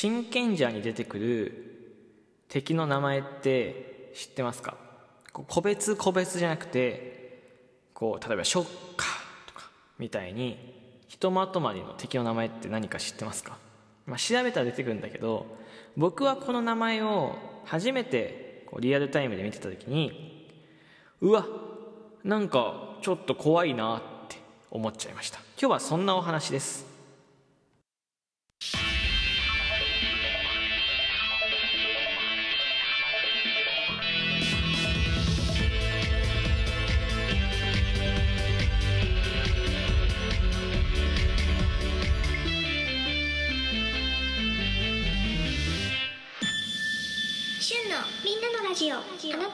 真剣者に出てくる敵の名前って知ってますか？個別個別じゃなくてこう例えばショッカーとかみたいにひとまとまりの敵の名前って何か知ってますか、まあ、調べたら出てくるんだけど僕はこの名前を初めてこうリアルタイムで見てた時にうわなんかちょっと怖いなって思っちゃいました。今日はそんなお話です。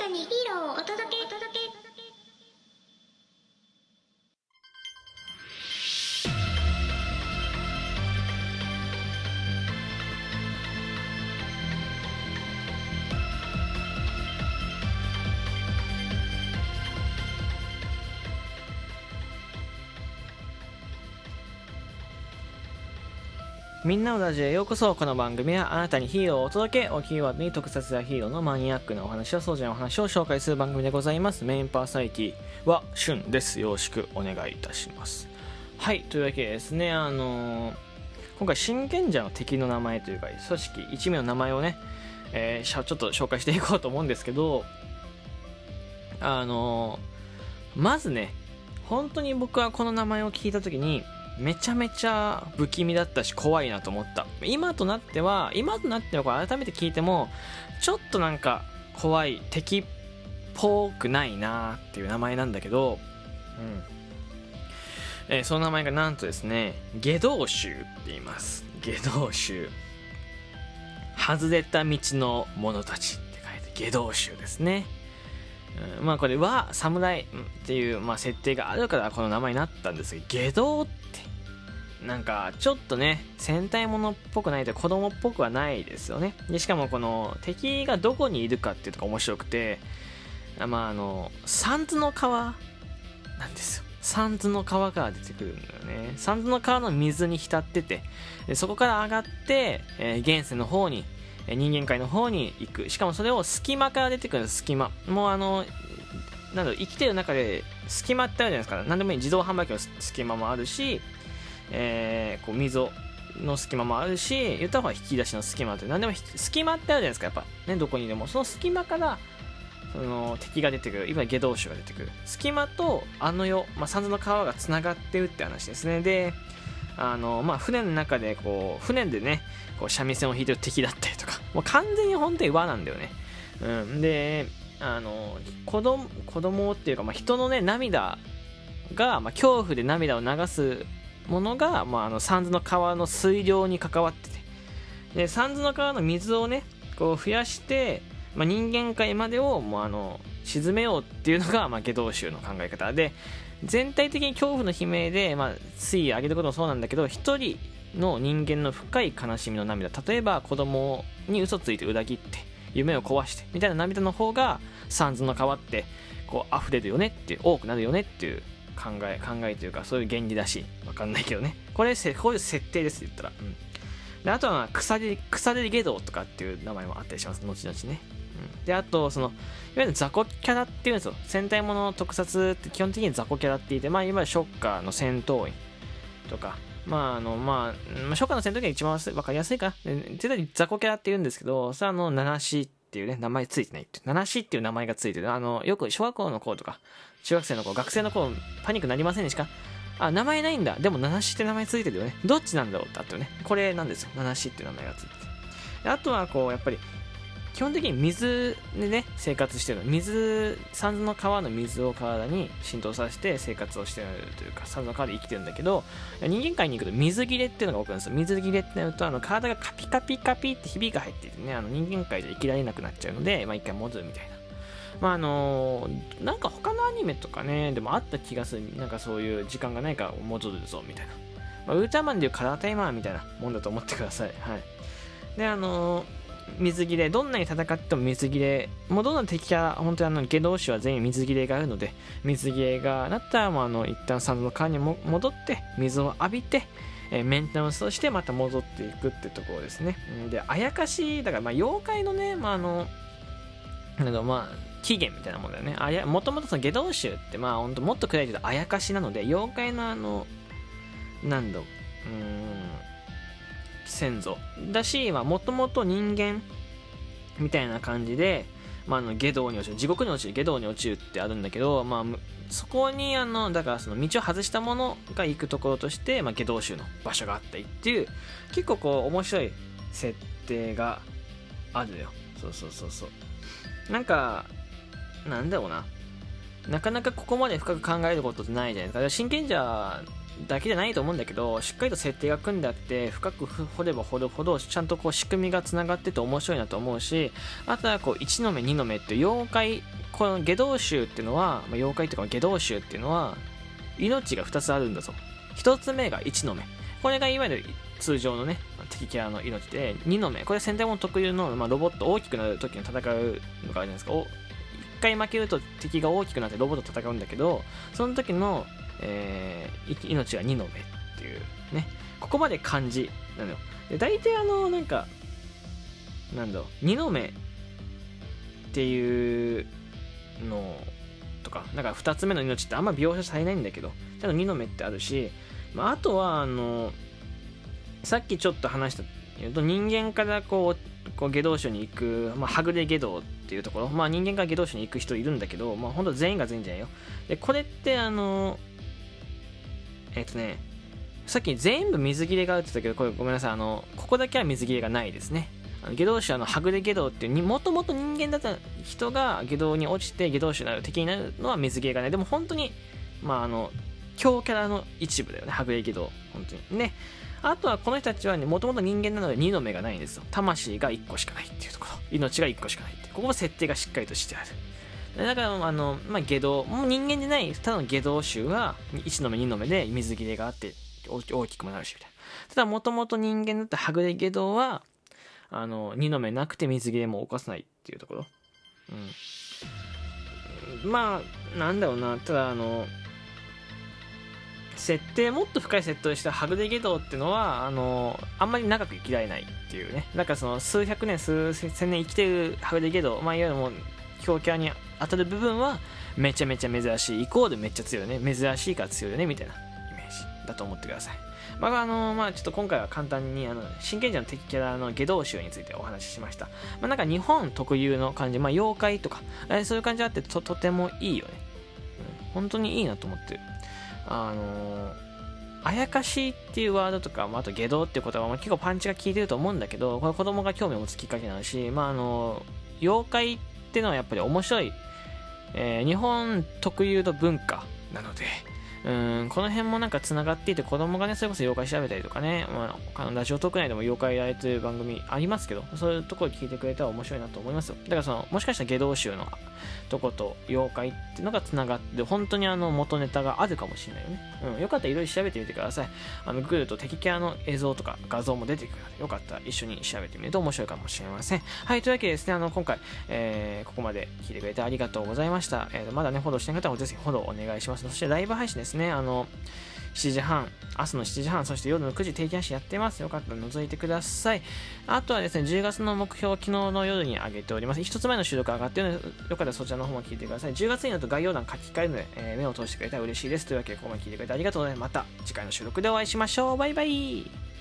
あなみんなのラジオへようこそ。この番組はあなたにヒーローをお届け。をキーワードに特撮やヒーローのマニアックなお話やそうじゃなお話を紹介する番組でございます。メインパーソナリティはしゅんですよ。ろしくお願いいたします。はい。というわけでですね。あのー今回真剣者の敵の名前というか組織一名の名前をね、えーちょっと紹介していこうと思うんですけどあのーまずね本当に僕はこの名前を聞いた時にめちゃめちゃ不気味だったし怖いなと思った。今となっては今となってはこれ改めて聞いてもちょっとなんか怖い敵っぽくないなっていう名前なんだけど、うん。えーその名前がなんとですね下道衆って言います。下道衆。外れた道の者たちって書いて下道衆ですね。うんまあこれは侍っていう、まあ、設定があるからこの名前になったんですが下道ってなんかちょっとね戦隊ものっぽくないと子供っぽくはないですよね。でしかもこの敵がどこにいるかっていうとこ面白くてまああの三途の川なんですよ。三途の川から出てくるんだよね。三途の川の水に浸っててでそこから上がって、えー現世の方に人間界の方に行く。しかもそれを隙間から出てくる隙間。もうあのなんだ生きてる中で隙間ってあるじゃないですか。何でもいい。自動販売機の隙間もあるし、えーこう溝の隙間もあるし言った方が引き出しの隙間って何でも隙間ってあるじゃないですかやっぱねどこにでもその隙間からその敵が出てくるいわゆる下道種が出てくる。隙間とあの世、まあ、三途の川がつながってるって話ですね。であのまあ船の中でこう船でねこう三味線を弾いてる敵だったりとかもう完全に本当に和なんだよね、うん、であの子供子供っていうか、まあ、人のね涙が、まあ、恐怖で涙を流すものが、まあ、あの三途の川の水量に関わってて。で三途の川の水をねこう増やして、まあ、人間界までをもうあの沈めようっていうのが、まあ、下道衆の考え方。で全体的に恐怖の悲鳴で、まあ、水位を上げることもそうなんだけど一人の人間の深い悲しみの涙。例えば子供に嘘ついて裏切って夢を壊してみたいな涙の方が三途の川ってこう溢れるよねって多くなるよねっていう考え考えというかそういう原理だしわかんないけどね。これせこういう設定ですって言ったら、うん、であとは腐り腐り下道とかっていう名前もあったりします。後々ね、うん、であとそのいわゆる雑魚キャラっていうんですよ。戦隊ものの特撮って基本的に雑魚キャラって言ってまあいわゆるショッカーの戦闘員とか。まああのまあ、まあ、ショッカーの戦闘員が一番わかりやすいか。で絶対雑魚キャラって言うんですけどそれはあの七子っていうね名前ついてないって七しっていう名前がついてるあのよく小学校の子とか中学生の子学生の子パニックなりませんでしたあ名前ないんだでも七しって名前ついてるよねどっちなんだろうってあったよねこれなんですよ七しっていう名前がついててあとはこうやっぱり基本的に水でね生活してるの。水三途の川の水を体に浸透させて生活をしてるというか三途の川で生きてるんだけど人間界に行くと水切れっていうのが起こるんですよ水切れってなるとあの体がカピカピカピってひびが入っててねあの人間界で生きられなくなっちゃうので、まあ、一回戻るみたいなまああのなんか他のアニメとかねでもあった気がするなんかそういう時間がないから戻るぞみたいな、まあ、ウルトラマンでいうカラータイマーみたいなもんだと思ってくださいはいであの水切れどんなに戦っても水切れもうどんな敵が本当にあの下道種は全員水切れがあるので水切れがなったらもうあの一旦サンドの川にも戻って水を浴びて、えーメンテナンスをしてまた戻っていくってところですね。であやかしだからまあ妖怪のね、まあ、あのなんだまあ起源みたいなもんだよね。あやもともとその下道宗ってまあ本当もっと暗いけどあやかしなので妖怪のあのなんだろううーん先祖だしもともと人間みたいな感じで、まあ、の下道に落ちる地獄に落ちる下道に落ちるってあるんだけど、まあ、そこにあのだからその道を外した者が行くところとして、まあ、下道宗の場所があったりっていう結構こう面白い設定があるよ。そうそうそうそう。なんかなんだろうな。なかなかここまで深く考えることってないじゃないですか。真剣者だけじゃないと思うんだけどしっかりと設定が組んであって深く掘れば掘るほどちゃんとこう仕組みがつながってて面白いなと思うしあとはこう1の目2の目って妖怪この下道宗っていうのは、まあ、妖怪とか下道宗っていうのは命が2つあるんだぞ。1つ目が1の目。これがいわゆる通常のね敵キャラの命で2の目。これ戦隊も特有の、まあ、ロボット大きくなる時に戦うのがあるじゃないですか。回負けると敵が大きくなってロボットと戦うんだけどその時の、えー命が2の目っていうね。ここまで漢字なのよ。で大体あのなんかなんだろう2の目っていうのとかなんか2つ目の命ってあんま描写されないんだけどちゃんと2の目ってあるし、まあ、あとはあのさっきちょっと話した言うと人間からこうこう下道所に行く、まあ、はぐれ下道っていうところ、まあ、人間から下道所に行く人いるんだけど、まあ、本当全員が全員じゃないよ。でこれってあのえっ、とねさっき全部水切れがあるって言ったけどこれごめんなさい。あのここだけは水切れがないですね。下道種ははぐれ下道っていうもともと人間だった人が下道に落ちて下道種になる敵になるのは水切れがない。でも本当にまああの強キャラの一部だよね。はぐれ下道。本当に。ね。あとはこの人たちはねもともと人間なので2の目がないんですよ。魂が1個しかないっていうところ。命が1個しかないっていう。ここも設定がしっかりとしてある。だからあの、まあ、下道。もう人間でないただの下道種は1の目2の目で水切れがあって大き大きくもなるしみたいな。ただもともと人間だったはぐれ下道はあの2の目なくて水切れも起こさないっていうところ。うん。まあなんだろうな。ただあの設定もっと深い設定をしたハグデゲドウっていうのはあのあんまり長く生きられないっていうね。だかその数百年数千年生きてるハグデゲドウ、まあ、いわゆるもう強キャに当たる部分はめちゃめちゃ珍しい。イコールめっちゃ強いよね。珍しいから強いよねみたいなイメージだと思ってください。まああのまあ、ちょっと今回は簡単にあの真剣者の敵キャラの下道集についてお話ししました、まあ、なんか日本特有の感じ、まあ、妖怪とか、えそういう感じあってととてもいいよね、うん、本当にいいなと思って。あのあやかしっていうワードとか、まあ、あと下道っていう言葉も結構パンチが効いてると思うんだけどこれ子供が興味を持つきっかけなのし、まあ、あの妖怪っていうのはやっぱり面白い、えー日本特有の文化なのでうんこの辺もなんかつながっていて子供がねそれこそ妖怪調べたりとかね、まあ他のラジオトーク内でも妖怪やれてる番組ありますけどそういうところ聞いてくれたら面白いなと思いますよ。だからそのもしかしたら下道集のとこと妖怪っていうのがつながって本当にあの元ネタがあるかもしれないよね、うん、よかったらいろいろ調べてみてください。あのググると敵キャラの映像とか画像も出てくるのでよかったら一緒に調べてみると面白いかもしれません。はいというわけでですねあの今回、えーここまで聞いてくれてありがとうございました、えーまだねフォローしてない方はぜひフォローお願いします。そしてライブ配信ですね。ですねあの7時半、朝の7時半、そして夜の9時定期配信やってます。よかったら覗いてください。あとはですね、10月の目標、昨日の夜に上げております。一つ前の収録上がってるので、よかったらそちらの方も聞いてください。10月になると概要欄書き換えるので、えー目を通してくれたら嬉しいです。というわけで、ここまで聞いてくれてありがとうございます。また次回の収録でお会いしましょう。バイバイ。